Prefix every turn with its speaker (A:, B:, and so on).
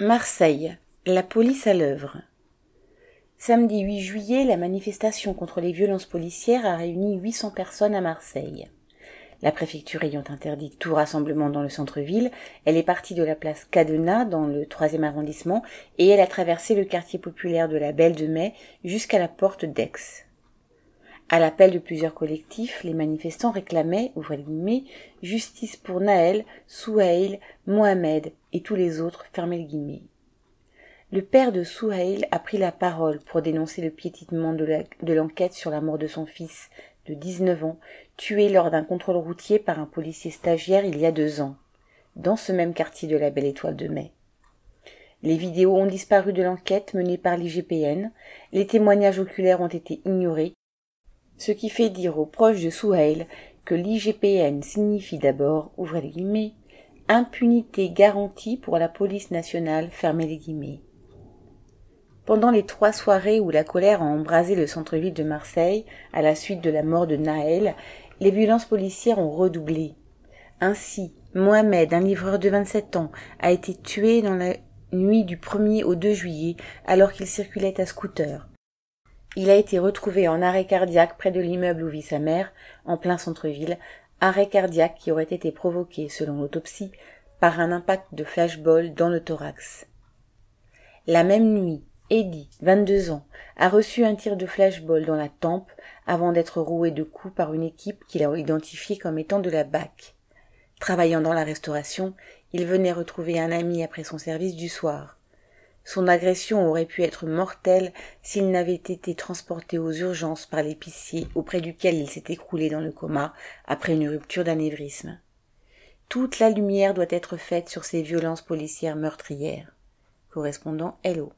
A: Marseille. La police à l'œuvre. Samedi 8 juillet, la manifestation contre les violences policières a réuni 800 personnes à Marseille. La préfecture ayant interdit tout rassemblement dans le centre-ville, elle est partie de la place Cadenat dans le troisième arrondissement et elle a traversé le quartier populaire de la Belle de Mai jusqu'à la porte d'Aix. À l'appel de plusieurs collectifs, les manifestants réclamaient, guillemets, justice pour Naël, Souhaïl, Mohamed et tous les autres, fermez les guillemets. Le père de Souhaïl a pris la parole pour dénoncer le piétinement de l'enquête sur la mort de son fils, de 19 ans, tué lors d'un contrôle routier par un policier stagiaire il y a deux ans, dans ce même quartier de la Belle Étoile de Mai. Les vidéos ont disparu de l'enquête menée par l'IGPN, les témoignages oculaires ont été ignorés ce qui fait dire aux proches de Souhail que l'IGPN signifie d'abord, ouvrez les guillemets, impunité garantie pour la police nationale, fermez les guillemets. Pendant les trois soirées où la colère a embrasé le centre-ville de Marseille, à la suite de la mort de Naël, les violences policières ont redoublé. Ainsi, Mohamed, un livreur de 27 ans, a été tué dans la nuit du 1er au 2 juillet alors qu'il circulait à scooter. Il a été retrouvé en arrêt cardiaque près de l'immeuble où vit sa mère, en plein centre-ville, arrêt cardiaque qui aurait été provoqué, selon l'autopsie, par un impact de flashball dans le thorax. La même nuit, Eddie, 22 ans, a reçu un tir de flashball dans la tempe avant d'être roué de coups par une équipe qu'il a identifiée comme étant de la BAC. Travaillant dans la restauration, il venait retrouver un ami après son service du soir. Son agression aurait pu être mortelle s'il n'avait été transporté aux urgences par l'épicier auprès duquel il s'est écroulé dans le coma après une rupture d'anévrisme. Toute la lumière doit être faite sur ces violences policières meurtrières. Correspondant Hello.